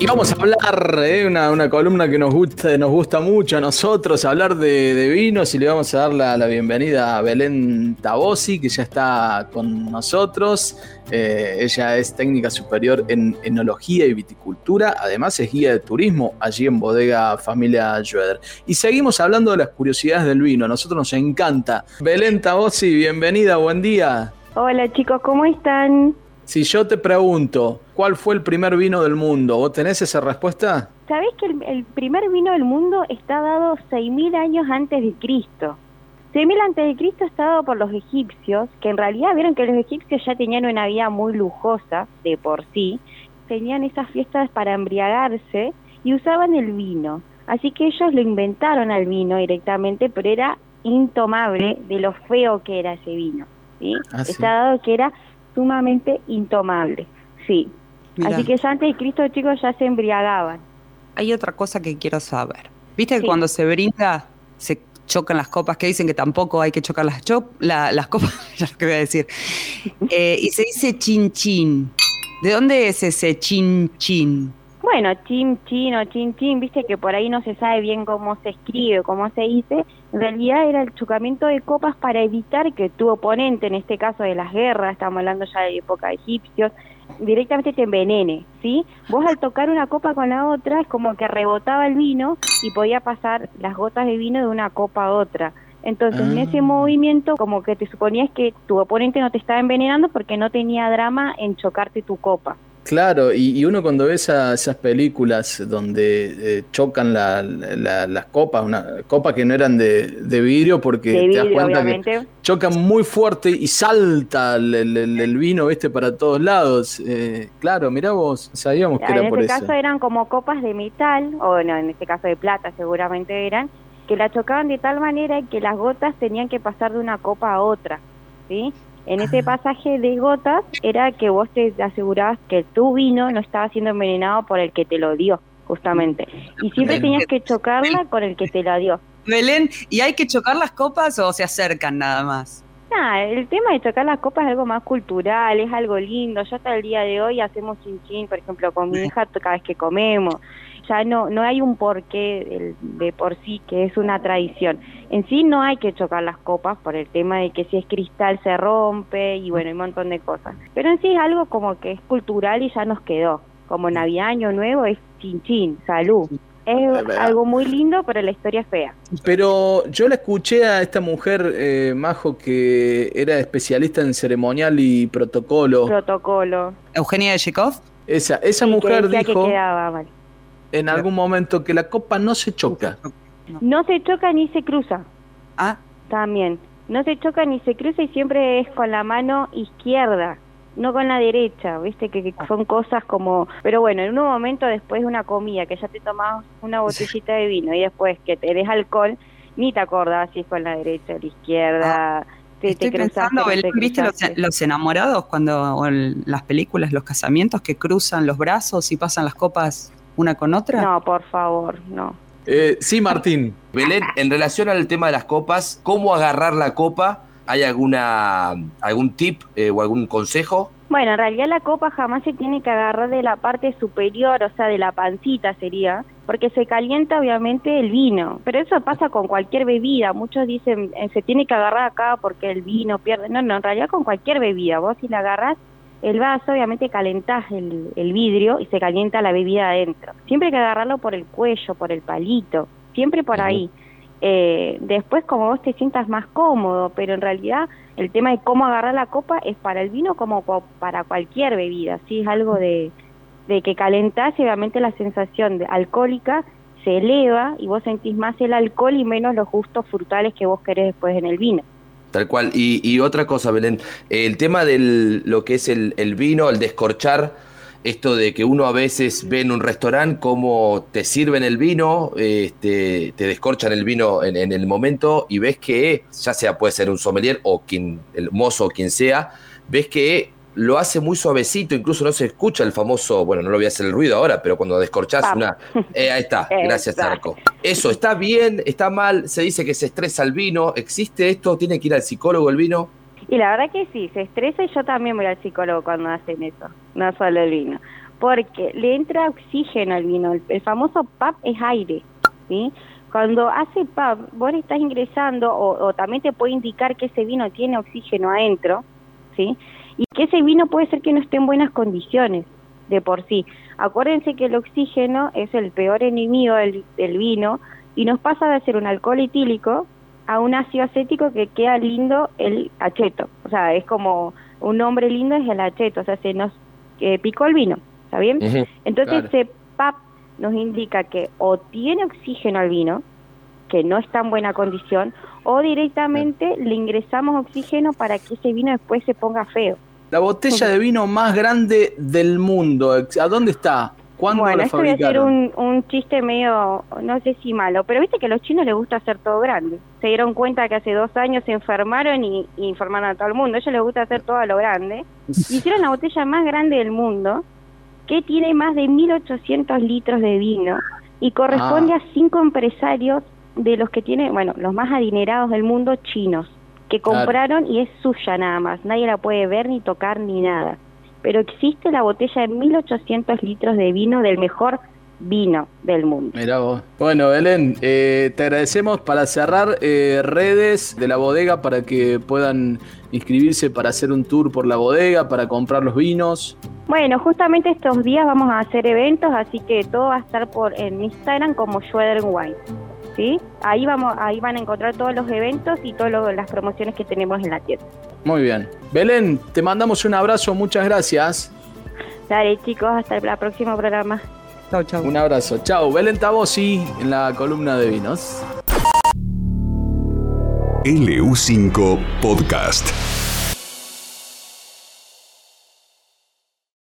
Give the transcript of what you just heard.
Y vamos a hablar de una, columna que nos gusta, nos gusta mucho a nosotros, hablar de, vinos y le vamos a dar la, bienvenida a Belén Tabosi, que ya está con nosotros. Eh, ella es técnica superior en enología y viticultura, además es guía de turismo allí en Bodega Familia Schroeder. Y seguimos hablando de las curiosidades del vino, a nosotros nos encanta. Belén Tabosi, bienvenida, buen día. Hola chicos, ¿cómo están? Si yo te pregunto, ¿cuál fue el primer vino del mundo? ¿Vos tenés esa respuesta? Sabés que el, primer vino del mundo está dado 6.000 años antes de Cristo. 6.000 antes de Cristo está dado por los egipcios, que en realidad vieron que los egipcios ya tenían una vida muy lujosa de por sí, tenían esas fiestas para embriagarse y usaban el vino. Así que ellos lo inventaron al vino directamente, pero era intomable de lo feo que era ese vino. ¿sí? Ah, está dado que era sumamente intomable, sí. Así que ya antes de Cristo, chicos, ya se embriagaban. Hay otra cosa que quiero saber. ¿Viste que cuando se brinda se chocan las copas, que dicen que tampoco hay que chocar las, las copas, ya lo que voy a decir. Eh, y se dice chin chin. ¿De dónde es ese chin chin? Bueno, chin chin o chin chin, viste que por ahí no se sabe bien cómo se escribe, cómo se dice. En realidad era el chocamiento de copas para evitar que tu oponente, en este caso de las guerras, estamos hablando ya de época de egipcios, directamente te envenene, ¿sí? Vos al tocar una copa con la otra es como que rebotaba el vino y podía pasar las gotas de vino de una copa a otra. Entonces, en ese ah. movimiento, como que te suponías que tu oponente no te estaba envenenando porque no tenía drama en chocarte tu copa. Claro, y, uno cuando ve esas películas donde eh, chocan las copas, una copas que no eran de, vidrio, porque te das cuenta que chocan muy fuerte y salta el, vino, viste, para todos lados. Eh, claro, mirá vos, sabíamos que era por eso. En este caso eran como copas de metal, o no, en este caso de plata seguramente eran, que la chocaban de tal manera que las gotas tenían que pasar de una copa a otra, ¿sí? En ese pasaje de gotas era que vos te asegurabas que tu vino no estaba siendo envenenado por el que te lo dio, justamente. Y siempre tenías que chocarla con el que te la dio. Belén, ¿y hay que chocar las copas o se acercan nada más? Nah, el tema de chocar las copas es algo más cultural, es algo lindo. Ya hasta el día de hoy hacemos chin por ejemplo, con mi hija cada vez que comemos ya no, no hay un porqué de, por sí, que es una tradición. En sí no hay que chocar las copas por el tema de que si es cristal se rompe y bueno, hay un montón de cosas. Pero en sí es algo como que es cultural y ya nos quedó. Como Navidad, Año Nuevo es chin chin, salud. Es algo muy lindo, pero la historia es fea. Pero yo le escuché a esta mujer, eh, Majo, que era especialista en ceremonial y protocolo. Protocolo. Eugenia de. Esa, esa mujer dijo... Que quedaba, en algún momento que la copa no se choca. No se choca ni se cruza. Ah. También. No se choca ni se cruza y siempre es con la mano izquierda, no con la derecha, viste que, son cosas como... Pero bueno, en un momento después de una comida, que ya te tomas una botellita de vino y después que te des alcohol, ni te acordás si es con la derecha o la izquierda. Ah. Te, Estoy pensando, ¿viste los, enamorados cuando, o las películas, los casamientos que cruzan los brazos y pasan las copas una con otra? No, por favor, no. Eh, sí, Martín. Belén, en relación al tema de las copas, ¿cómo agarrar la copa? ¿Hay alguna algún tip eh, o algún consejo? Bueno, en realidad la copa jamás se tiene que agarrar de la parte superior, o sea, de la pancita sería, porque se calienta obviamente el vino, pero eso pasa con cualquier bebida. Muchos dicen, eh, se tiene que agarrar acá porque el vino pierde. No, no, en realidad con cualquier bebida. Vos si la agarras el vaso, obviamente calentás el, vidrio y se calienta la bebida adentro. Siempre hay que agarrarlo por el cuello, por el palito, siempre por ahí. Eh, después como vos te sientas más cómodo, pero en realidad el tema de cómo agarrar la copa es para el vino como para cualquier bebida, ¿sí? es algo de, de que calentás y obviamente la sensación de alcohólica se eleva y vos sentís más el alcohol y menos los gustos frutales que vos querés después en el vino. Tal cual. Y, otra cosa, Belén, el tema de lo que es el, vino, el descorchar, esto de que uno a veces ve en un restaurante cómo te sirven el vino, este, te descorchan el vino en, el momento y ves que, ya sea puede ser un sommelier o quien, el mozo o quien sea, ves que lo hace muy suavecito, incluso no se escucha el famoso, bueno, no lo voy a hacer el ruido ahora, pero cuando descorchás una... Eh, ahí está, gracias Exacto. Arco. Eso, ¿está bien? ¿Está mal? Se dice que se estresa el vino. ¿Existe esto? ¿Tiene que ir al psicólogo el vino? Y la verdad que sí, se estresa y yo también voy al psicólogo cuando hacen eso, no solo el vino. Porque le entra oxígeno al vino, el, famoso PAP es aire, ¿sí? Cuando hace PAP, vos estás ingresando o, o también te puede indicar que ese vino tiene oxígeno adentro, ¿sí? Que ese vino puede ser que no esté en buenas condiciones de por sí. Acuérdense que el oxígeno es el peor enemigo del, del vino y nos pasa de ser un alcohol etílico a un ácido acético que queda lindo el acheto. O sea, es como un nombre lindo es el acheto, o sea, se nos eh, picó el vino, ¿está bien? Entonces Claro. ese PAP nos indica que o tiene oxígeno al vino, que no está en buena condición, o directamente le ingresamos oxígeno para que ese vino después se ponga feo. La botella de vino más grande del mundo, ¿a dónde está? ¿Cuándo Bueno, la esto voy a hacer fabricaron? un, un chiste medio, no sé si malo, pero viste que a los chinos les gusta hacer todo grande. Se dieron cuenta que hace dos años se enfermaron y, y informaron a todo el mundo. A ellos les gusta hacer todo a lo grande. Hicieron la botella más grande del mundo, que tiene más de 1.800 litros de vino y corresponde Ah. a cinco empresarios de los que tienen, bueno, los más adinerados del mundo chinos, que Claro. compraron y es suya nada más. Nadie la puede ver ni tocar ni nada pero existe la botella de 1800 litros de vino del mejor vino del mundo. Mirá vos. Bueno, Belén, eh, te agradecemos para cerrar eh, redes de la bodega para que puedan inscribirse para hacer un tour por la bodega, para comprar los vinos. Bueno, justamente estos días vamos a hacer eventos, así que todo va a estar por en Instagram como Schroeder Wine. ¿Sí? Ahí vamos, ahí van a encontrar todos los eventos y todas las promociones que tenemos en la tienda. Muy bien. Belén, te mandamos un abrazo, muchas gracias. Dale, chicos, hasta el próximo programa. Chau, chau. Un abrazo. Chao. Belén Tabosi en la columna de vinos. LU5 Podcast.